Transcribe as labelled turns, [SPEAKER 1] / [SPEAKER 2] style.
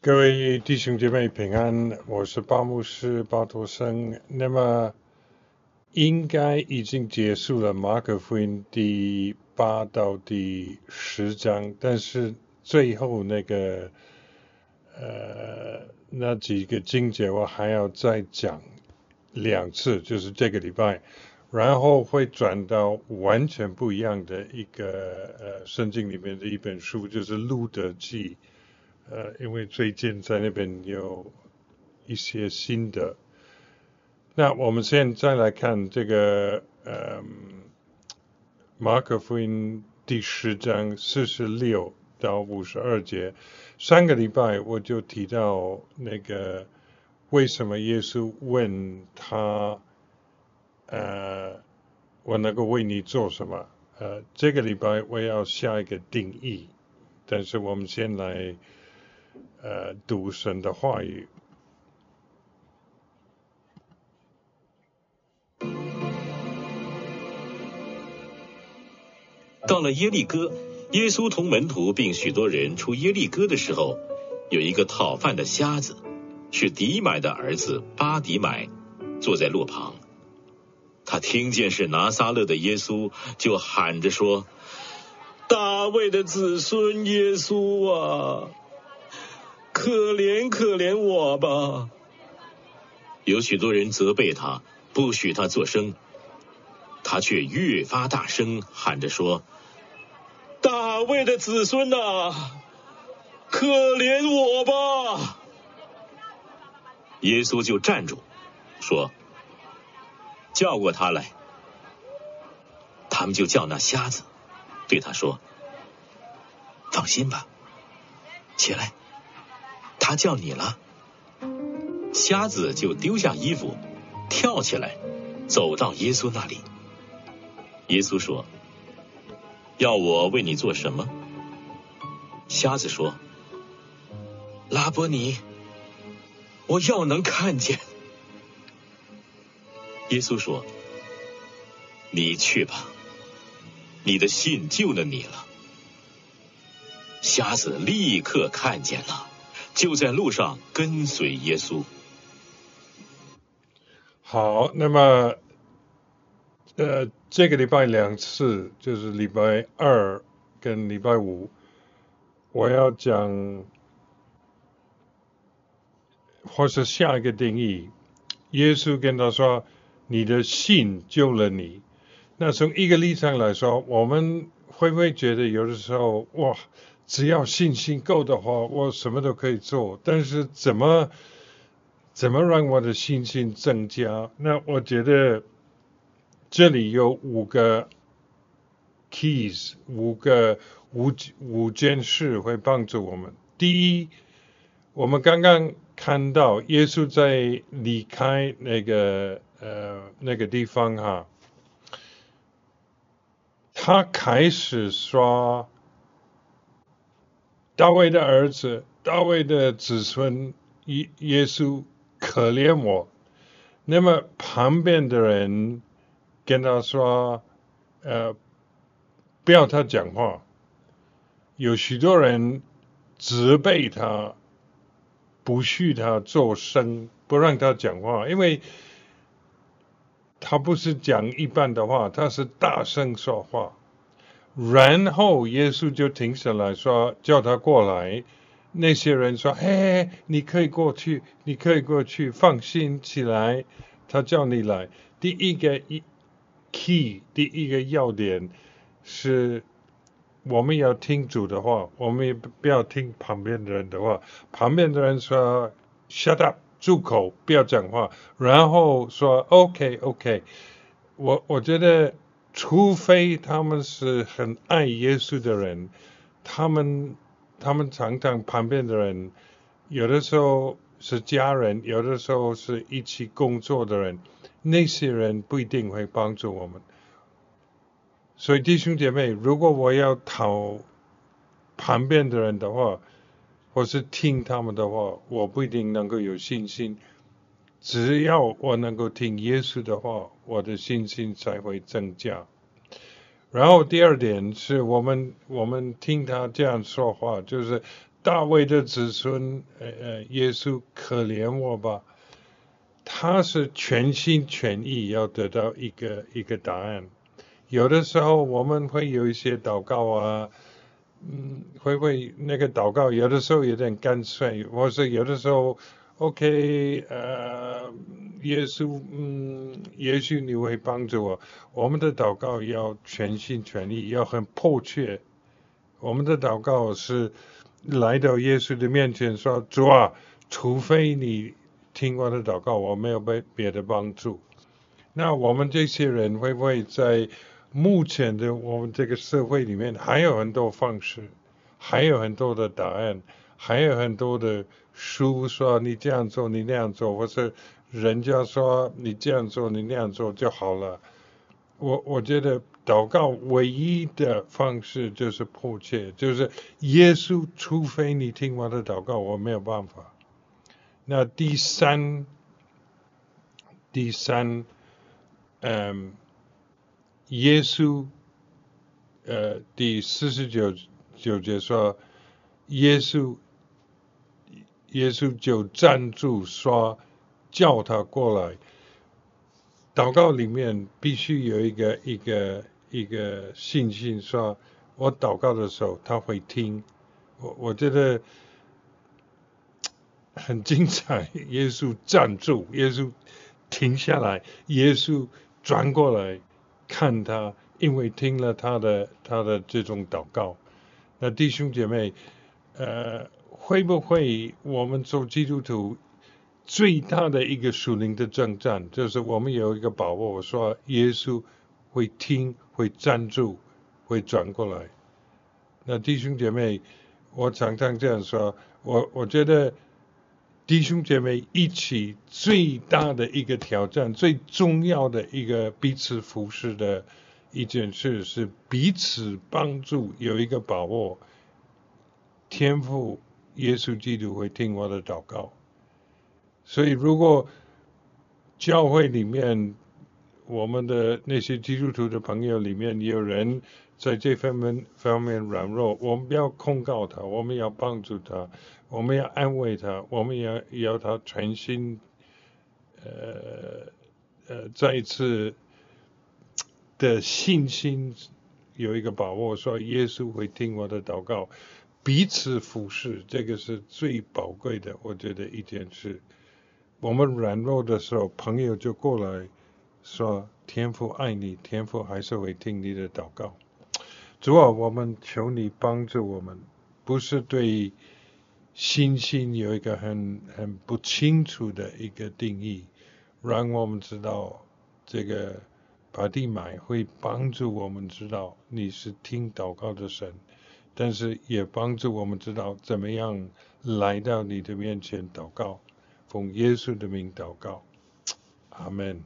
[SPEAKER 1] 各位弟兄姐妹平安，我是巴牧师巴托生。那么应该已经结束了马可福音第八到第十章，但是最后那个呃那几个经节我还要再讲两次，就是这个礼拜，然后会转到完全不一样的一个呃圣经里面的一本书，就是路德记。呃，因为最近在那边有一些新的。那我们现在来看这个呃马可福音第十章四十六到五十二节。上个礼拜我就提到那个为什么耶稣问他呃我能够为你做什么？呃，这个礼拜我要下一个定义，但是我们先来。呃，读神的话语。
[SPEAKER 2] 到了耶利哥，耶稣同门徒并许多人出耶利哥的时候，有一个讨饭的瞎子，是迪买的儿子巴迪买，坐在路旁。他听见是拿撒勒的耶稣，就喊着说：“大卫的子孙耶稣啊！”可怜可怜我吧！有许多人责备他，不许他作声，他却越发大声喊着说：“大卫的子孙呐，可怜我吧！”耶稣就站住，说：“叫过他来。”他们就叫那瞎子，对他说：“放心吧，起来。”他叫你了，瞎子就丢下衣服，跳起来，走到耶稣那里。耶稣说：“要我为你做什么？”瞎子说：“拉波尼，我要能看见。”耶稣说：“你去吧，你的信救了你了。”瞎子立刻看见了。就在路上跟随耶稣。
[SPEAKER 1] 好，那么，呃，这个礼拜两次，就是礼拜二跟礼拜五，我要讲，或是下一个定义。耶稣跟他说：“你的信救了你。”那从一个立场来说，我们会不会觉得有的时候，哇？只要信心够的话，我什么都可以做。但是怎么怎么让我的信心增加？那我觉得这里有五个 keys，五个五五件事会帮助我们。第一，我们刚刚看到耶稣在离开那个呃那个地方哈，他开始说。大卫的儿子，大卫的子孙，耶耶稣可怜我。那么旁边的人跟他说：“呃，不要他讲话。”有许多人责备他，不许他做声，不让他讲话，因为他不是讲一般的话，他是大声说话。然后耶稣就停下来说：“叫他过来。”那些人说：“嘿，你可以过去，你可以过去，放心起来。”他叫你来。第一个一 key，第一个要点是，我们要听主的话，我们也不要听旁边的人的话。旁边的人说：“Shut up，住口，不要讲话。”然后说：“OK，OK。”我我觉得。除非他们是很爱耶稣的人，他们他们常常旁边的人，有的时候是家人，有的时候是一起工作的人，那些人不一定会帮助我们。所以弟兄姐妹，如果我要讨旁边的人的话，或是听他们的话，我不一定能够有信心。只要我能够听耶稣的话，我的信心才会增加。然后第二点是我们我们听他这样说话，就是大卫的子孙，呃呃，耶稣可怜我吧。他是全心全意要得到一个一个答案。有的时候我们会有一些祷告啊，嗯，会不会那个祷告有的时候有点干脆，或是有的时候，OK，呃，耶稣，嗯，也许你会帮助我。我们的祷告要全心全意，要很迫切。我们的祷告是来到耶稣的面前说：“主啊，除非你。”听我的祷告，我没有别别的帮助。那我们这些人会不会在目前的我们这个社会里面还有很多方式，还有很多的答案，还有很多的书说你这样做，你那样做，或是人家说你这样做，你那样做就好了。我我觉得祷告唯一的方式就是迫切，就是耶稣，除非你听我的祷告，我没有办法。那第三，第三，嗯，耶稣，呃，第四十九九节说，耶稣，耶稣就站住说，叫他过来。祷告里面必须有一个一个一个信心，说我祷告的时候他会听。我我觉得。很精彩，耶稣站住，耶稣停下来，耶稣转过来看他，因为听了他的他的这种祷告。那弟兄姐妹，呃，会不会我们做基督徒最大的一个属灵的征战，就是我们有一个把握，我说耶稣会听，会站住，会转过来。那弟兄姐妹，我常常这样说，我我觉得。弟兄姐妹一起最大的一个挑战，最重要的一个彼此服侍的一件事，是彼此帮助，有一个把握。天赋耶稣基督会听我的祷告。所以，如果教会里面我们的那些基督徒的朋友里面有人在这方面方面软弱，我们不要控告他，我们要帮助他。我们要安慰他，我们要要他全心，呃呃，再一次的信心有一个把握，说耶稣会听我的祷告，彼此服侍，这个是最宝贵的，我觉得一件事。我们软弱的时候，朋友就过来说：“天父爱你，天父还是会听你的祷告。”主啊，我们求你帮助我们，不是对。信心有一个很很不清楚的一个定义，让我们知道这个把地买会帮助我们知道你是听祷告的神，但是也帮助我们知道怎么样来到你的面前祷告，奉耶稣的名祷告，阿门。